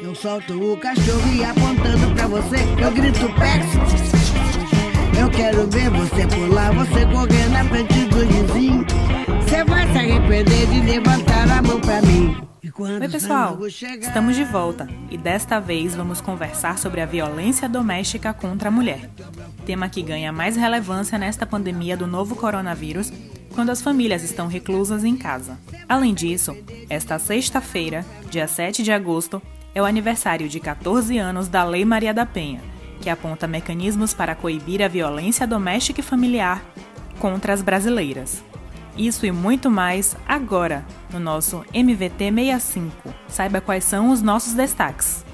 Eu solto o cachorro e apontando pra você, eu grito pex. Eu quero ver você pular, você correr na frente do vizinho. Você vai se arrepender de levantar a mão pra mim. Oi, pessoal! Estamos de volta e desta vez vamos conversar sobre a violência doméstica contra a mulher. Tema que ganha mais relevância nesta pandemia do novo coronavírus, quando as famílias estão reclusas em casa. Além disso, esta sexta-feira, dia 7 de agosto, é o aniversário de 14 anos da Lei Maria da Penha, que aponta mecanismos para coibir a violência doméstica e familiar contra as brasileiras. Isso e muito mais agora no nosso MVT 65. Saiba quais são os nossos destaques.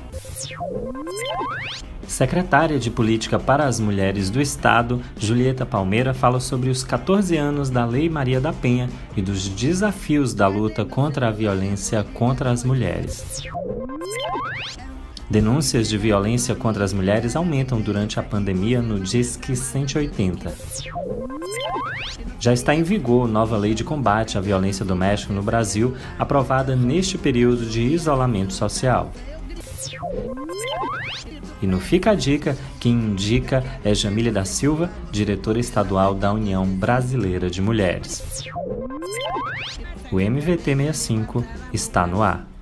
Secretária de Política para as Mulheres do Estado, Julieta Palmeira, fala sobre os 14 anos da Lei Maria da Penha e dos desafios da luta contra a violência contra as mulheres. Denúncias de violência contra as mulheres aumentam durante a pandemia no Disque 180. Já está em vigor nova lei de combate à violência doméstica no Brasil, aprovada neste período de isolamento social. E no Fica a Dica, quem indica é Jamília da Silva, diretora estadual da União Brasileira de Mulheres. O MVT 65 está no ar.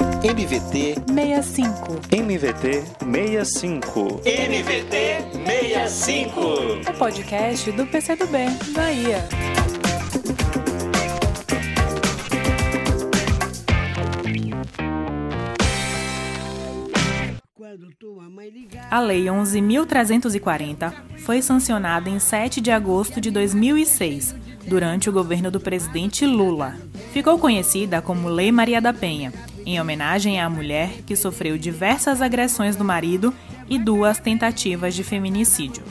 MVT 65. MVT 65. MVT 65. O podcast do PCdoB, Bahia. A Lei 11.340 foi sancionada em 7 de agosto de 2006, durante o governo do presidente Lula. Ficou conhecida como Lei Maria da Penha em homenagem à mulher que sofreu diversas agressões do marido e duas tentativas de feminicídio.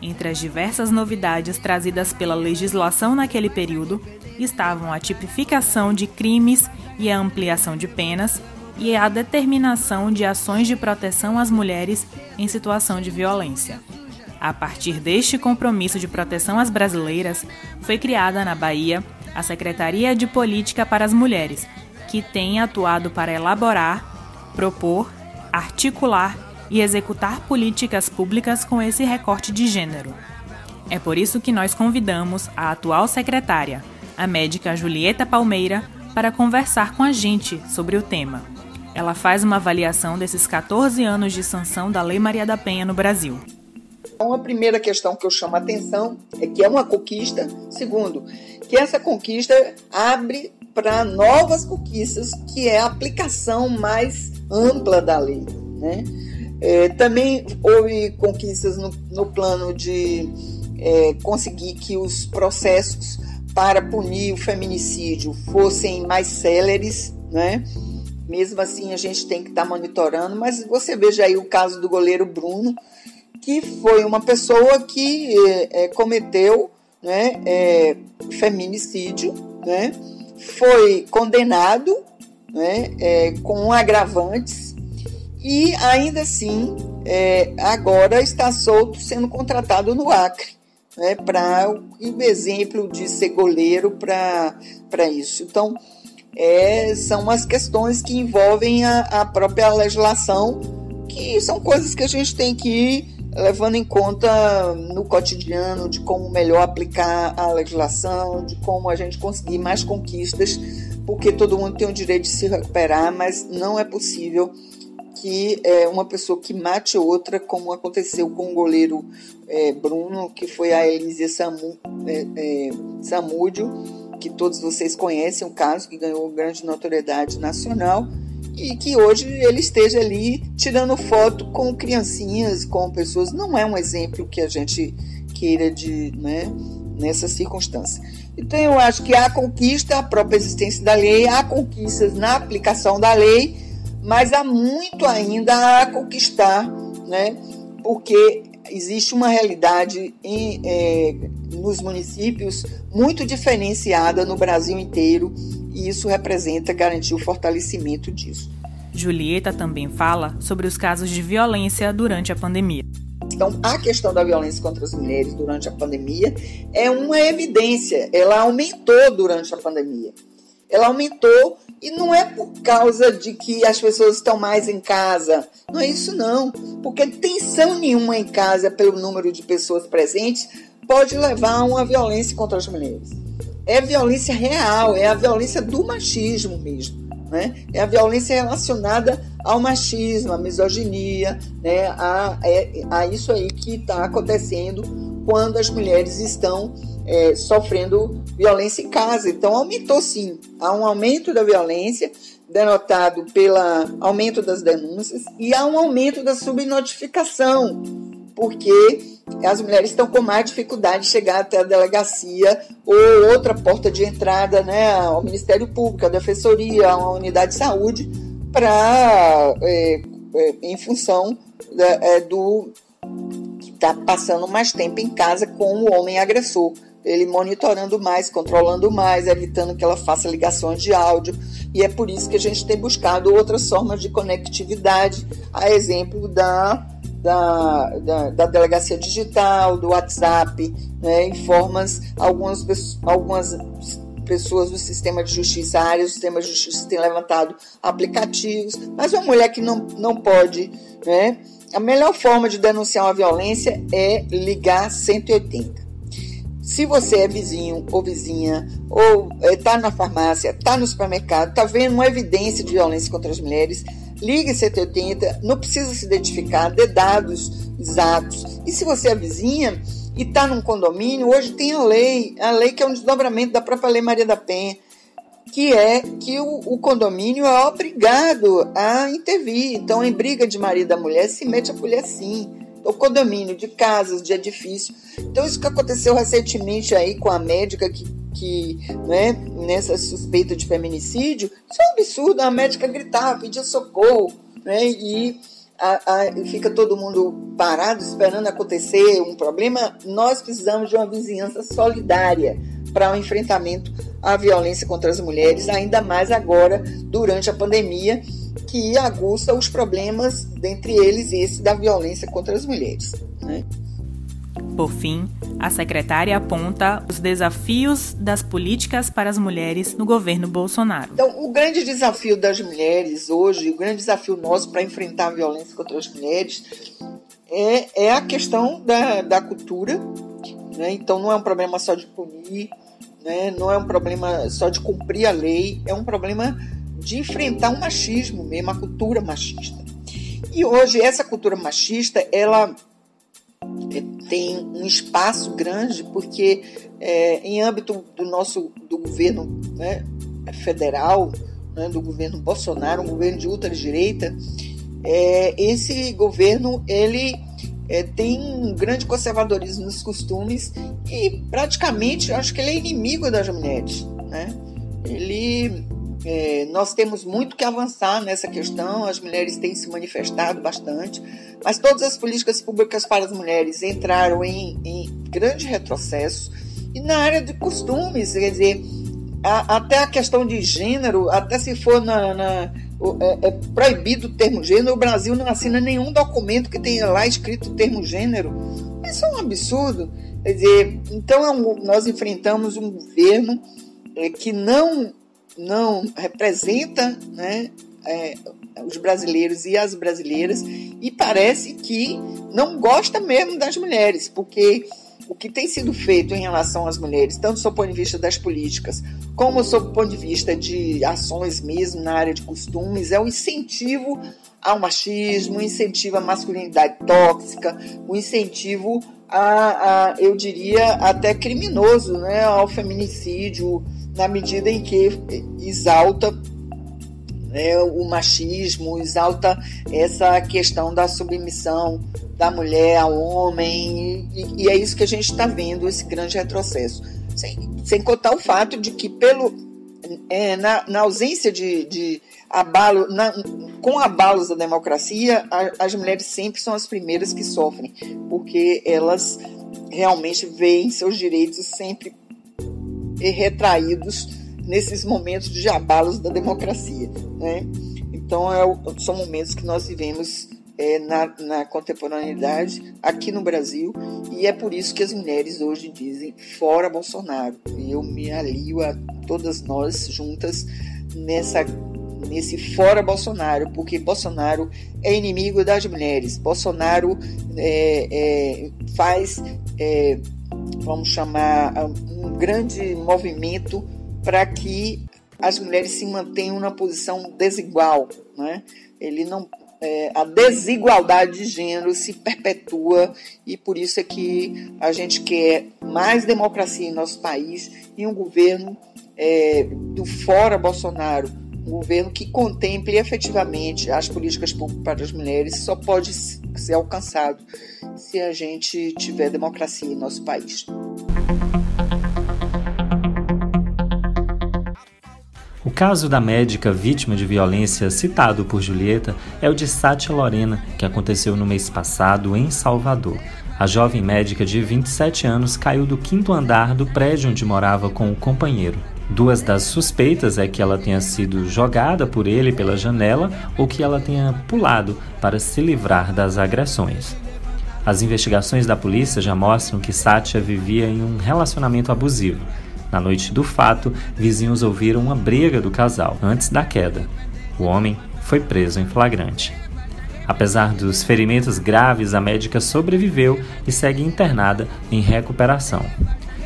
Entre as diversas novidades trazidas pela legislação naquele período estavam a tipificação de crimes e a ampliação de penas e a determinação de ações de proteção às mulheres em situação de violência. A partir deste compromisso de proteção às brasileiras, foi criada na Bahia a Secretaria de Política para as Mulheres, que tem atuado para elaborar, propor, articular e executar políticas públicas com esse recorte de gênero. É por isso que nós convidamos a atual secretária, a médica Julieta Palmeira, para conversar com a gente sobre o tema. Ela faz uma avaliação desses 14 anos de sanção da Lei Maria da Penha no Brasil. Uma primeira questão que eu chamo a atenção é que é uma conquista. Segundo, que essa conquista abre para novas conquistas, que é a aplicação mais ampla da lei. Né? É, também houve conquistas no, no plano de é, conseguir que os processos para punir o feminicídio fossem mais céleres, né? Mesmo assim, a gente tem que estar tá monitorando, mas você veja aí o caso do goleiro Bruno, que foi uma pessoa que é, é cometeu né, é, feminicídio, né? Foi condenado né, é, com agravantes e ainda assim é, agora está solto sendo contratado no Acre né, para o exemplo de ser goleiro para isso. Então, é, são as questões que envolvem a, a própria legislação, que são coisas que a gente tem que ir levando em conta no cotidiano de como melhor aplicar a legislação, de como a gente conseguir mais conquistas, porque todo mundo tem o direito de se recuperar, mas não é possível que é, uma pessoa que mate outra, como aconteceu com o goleiro é, Bruno, que foi a Elísia Samu, é, é, Samúdio, que todos vocês conhecem, o caso que ganhou grande notoriedade nacional e que hoje ele esteja ali tirando foto com criancinhas, com pessoas, não é um exemplo que a gente queira de, né, nessa circunstância. Então eu acho que há conquista, a própria existência da lei, há conquistas na aplicação da lei, mas há muito ainda a conquistar, né? Porque existe uma realidade em, é, nos municípios muito diferenciada no Brasil inteiro e isso representa garantir o fortalecimento disso. Julieta também fala sobre os casos de violência durante a pandemia. Então, a questão da violência contra as mulheres durante a pandemia é uma evidência, ela aumentou durante a pandemia. Ela aumentou e não é por causa de que as pessoas estão mais em casa. Não é isso não, porque tensão nenhuma em casa pelo número de pessoas presentes pode levar a uma violência contra as mulheres. É violência real, é a violência do machismo mesmo. Né? É a violência relacionada ao machismo, à misoginia, né? a, é, a isso aí que está acontecendo quando as mulheres estão é, sofrendo violência em casa. Então, aumentou sim. Há um aumento da violência, denotado pelo aumento das denúncias, e há um aumento da subnotificação, porque as mulheres estão com mais dificuldade de chegar até a delegacia ou outra porta de entrada né, ao Ministério Público, à Defensoria, a uma unidade de saúde, para é, é, em função é, do que está passando mais tempo em casa com o homem agressor ele monitorando mais, controlando mais, evitando que ela faça ligações de áudio. E é por isso que a gente tem buscado outras formas de conectividade, a exemplo da, da, da, da delegacia digital, do WhatsApp, né, em formas, algumas, algumas pessoas do sistema de justiça, a área do sistema de justiça tem levantado aplicativos, mas uma mulher que não, não pode, né, a melhor forma de denunciar uma violência é ligar 180. Se você é vizinho ou vizinha, ou está é, na farmácia, está no supermercado, está vendo uma evidência de violência contra as mulheres, ligue 180, não precisa se identificar, dê dados exatos. E se você é vizinha e está num condomínio, hoje tem a lei, a lei que é um desdobramento da própria Lei Maria da Penha, que é que o, o, condomínio é obrigado a intervir. Então, em briga de marido da mulher, se mete a mulher sim o condomínio, de casas, de edifício. Então, isso que aconteceu recentemente aí com a médica que, que né, nessa suspeita de feminicídio, isso é um absurdo. A médica gritava, pedia socorro, né, e a, a, fica todo mundo parado esperando acontecer um problema. Nós precisamos de uma vizinhança solidária para o um enfrentamento à violência contra as mulheres, ainda mais agora durante a pandemia que aguça os problemas, dentre eles esse da violência contra as mulheres. Né? Por fim, a secretária aponta os desafios das políticas para as mulheres no governo Bolsonaro. Então, o grande desafio das mulheres hoje, o grande desafio nosso para enfrentar a violência contra as mulheres é, é a questão da, da cultura. Né? Então, não é um problema só de punir, né? não é um problema só de cumprir a lei, é um problema de enfrentar o machismo mesmo, a cultura machista. E hoje essa cultura machista, ela é, tem um espaço grande porque é, em âmbito do nosso do governo né, federal, né, do governo Bolsonaro, um governo de ultradireita, é, esse governo ele é, tem um grande conservadorismo nos costumes e praticamente acho que ele é inimigo das mulheres, né? Ele é, nós temos muito que avançar nessa questão, as mulheres têm se manifestado bastante, mas todas as políticas públicas para as mulheres entraram em, em grande retrocesso. E na área de costumes, quer dizer, a, até a questão de gênero, até se for na, na é, é, proibido o termo gênero, o Brasil não assina nenhum documento que tenha lá escrito o termo gênero. Isso é um absurdo. Quer dizer, então é nós enfrentamos um governo é, que não não representa né, é, os brasileiros e as brasileiras e parece que não gosta mesmo das mulheres, porque o que tem sido feito em relação às mulheres, tanto do ponto de vista das políticas, como sob o ponto de vista de ações mesmo na área de costumes, é o incentivo ao machismo, o incentivo à masculinidade tóxica, o incentivo a, a eu diria, até criminoso, né, ao feminicídio, na medida em que exalta né, o machismo, exalta essa questão da submissão da mulher ao homem, e, e é isso que a gente está vendo, esse grande retrocesso. Sem, sem contar o fato de que, pelo, é, na, na, ausência de, de abalo, na, com abalos da democracia, a, as mulheres sempre são as primeiras que sofrem, porque elas realmente veem seus direitos sempre e retraídos nesses momentos de abalos da democracia. Né? Então, é, são momentos que nós vivemos é, na, na, contemporaneidade aqui no Brasil e é por isso que as mulheres hoje dizem fora Bolsonaro. Eu me alio a todas nós juntas nessa nesse fora Bolsonaro, porque Bolsonaro é inimigo das mulheres. Bolsonaro é, é, faz, é, vamos chamar, um grande movimento para que as mulheres se mantenham na posição desigual. Né? Ele não é, a desigualdade de gênero se perpetua e por isso é que a gente quer mais democracia em nosso país e um governo é, do fora Bolsonaro, um governo que contemple efetivamente as políticas públicas para as mulheres só pode ser alcançado se a gente tiver democracia em nosso país. O caso da médica vítima de violência citado por Julieta é o de Sátia Lorena, que aconteceu no mês passado em Salvador. A jovem médica de 27 anos caiu do quinto andar do prédio onde morava com o companheiro. Duas das suspeitas é que ela tenha sido jogada por ele pela janela ou que ela tenha pulado para se livrar das agressões. As investigações da polícia já mostram que Sátia vivia em um relacionamento abusivo. Na noite do fato, vizinhos ouviram uma briga do casal antes da queda. O homem foi preso em flagrante. Apesar dos ferimentos graves, a médica sobreviveu e segue internada em recuperação.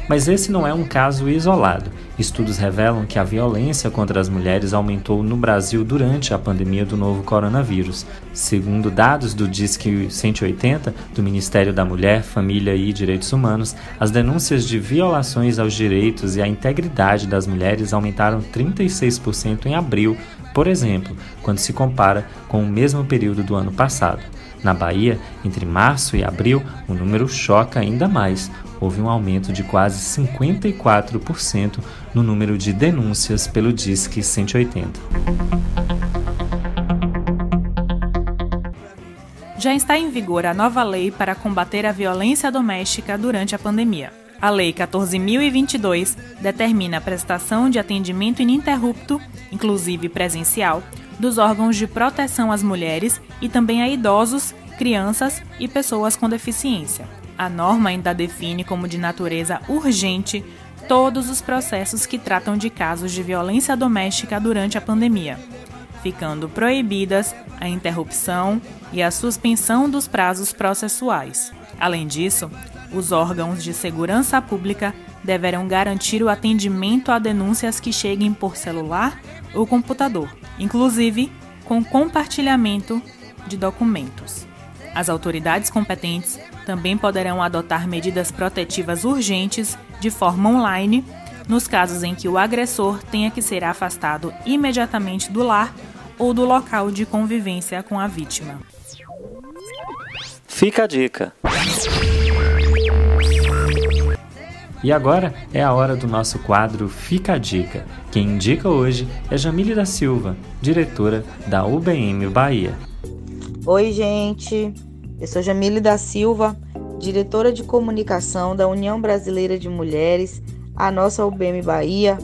Mas esse não é um caso isolado. Estudos revelam que a violência contra as mulheres aumentou no Brasil durante a pandemia do novo coronavírus. Segundo dados do Disque 180 do Ministério da Mulher, Família e Direitos Humanos, as denúncias de violações aos direitos e à integridade das mulheres aumentaram 36% em abril, por exemplo, quando se compara com o mesmo período do ano passado. Na Bahia, entre março e abril, o número choca ainda mais. Houve um aumento de quase 54% no número de denúncias pelo Disque 180. Já está em vigor a nova lei para combater a violência doméstica durante a pandemia. A Lei 14.022 determina a prestação de atendimento ininterrupto, inclusive presencial, dos órgãos de proteção às mulheres e também a idosos, crianças e pessoas com deficiência. A norma ainda define como de natureza urgente todos os processos que tratam de casos de violência doméstica durante a pandemia, ficando proibidas a interrupção e a suspensão dos prazos processuais. Além disso, os órgãos de segurança pública deverão garantir o atendimento a denúncias que cheguem por celular ou computador, inclusive com compartilhamento de documentos. As autoridades competentes também poderão adotar medidas protetivas urgentes de forma online nos casos em que o agressor tenha que ser afastado imediatamente do lar ou do local de convivência com a vítima. Fica a dica. E agora é a hora do nosso quadro Fica a Dica. Quem indica hoje é Jamile da Silva, diretora da UBM Bahia. Oi, gente. Eu sou Jamile da Silva, diretora de comunicação da União Brasileira de Mulheres, a nossa UBM Bahia.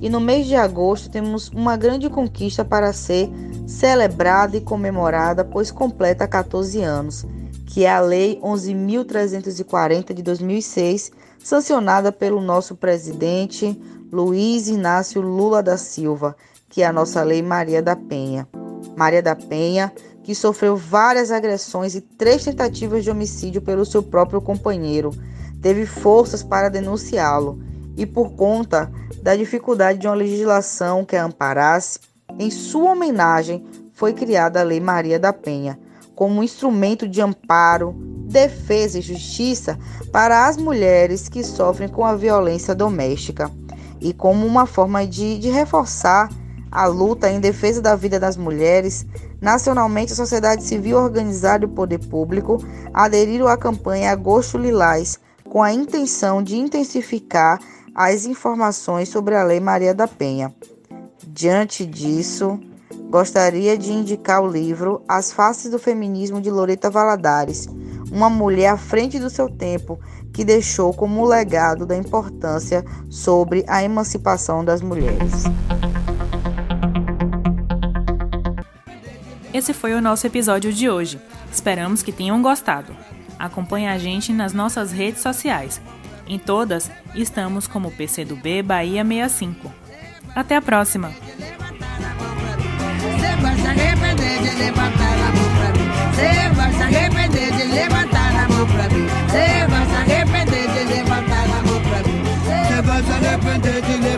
E no mês de agosto temos uma grande conquista para ser celebrada e comemorada, pois completa 14 anos, que é a Lei 11.340 de 2006 sancionada pelo nosso presidente Luiz Inácio Lula da Silva, que é a nossa Lei Maria da Penha. Maria da Penha, que sofreu várias agressões e três tentativas de homicídio pelo seu próprio companheiro, teve forças para denunciá-lo. E, por conta da dificuldade de uma legislação que a amparasse, em sua homenagem foi criada a Lei Maria da Penha, como um instrumento de amparo, defesa e justiça para as mulheres que sofrem com a violência doméstica e como uma forma de, de reforçar a luta em defesa da vida das mulheres, nacionalmente a sociedade civil organizada e o poder público aderiram à campanha Agosto Lilás com a intenção de intensificar as informações sobre a Lei Maria da Penha. Diante disso, gostaria de indicar o livro As Faces do Feminismo de Loreta Valadares, uma mulher à frente do seu tempo que deixou como legado da importância sobre a emancipação das mulheres. Esse foi o nosso episódio de hoje. Esperamos que tenham gostado. Acompanhe a gente nas nossas redes sociais. Em todas, estamos como PCdoB Bahia 65. Até a próxima! Você vai se arrepender de levantar mão pra mim. Você vai se arrepender de levantar a mão pra mim. Você vai se arrepender de levantar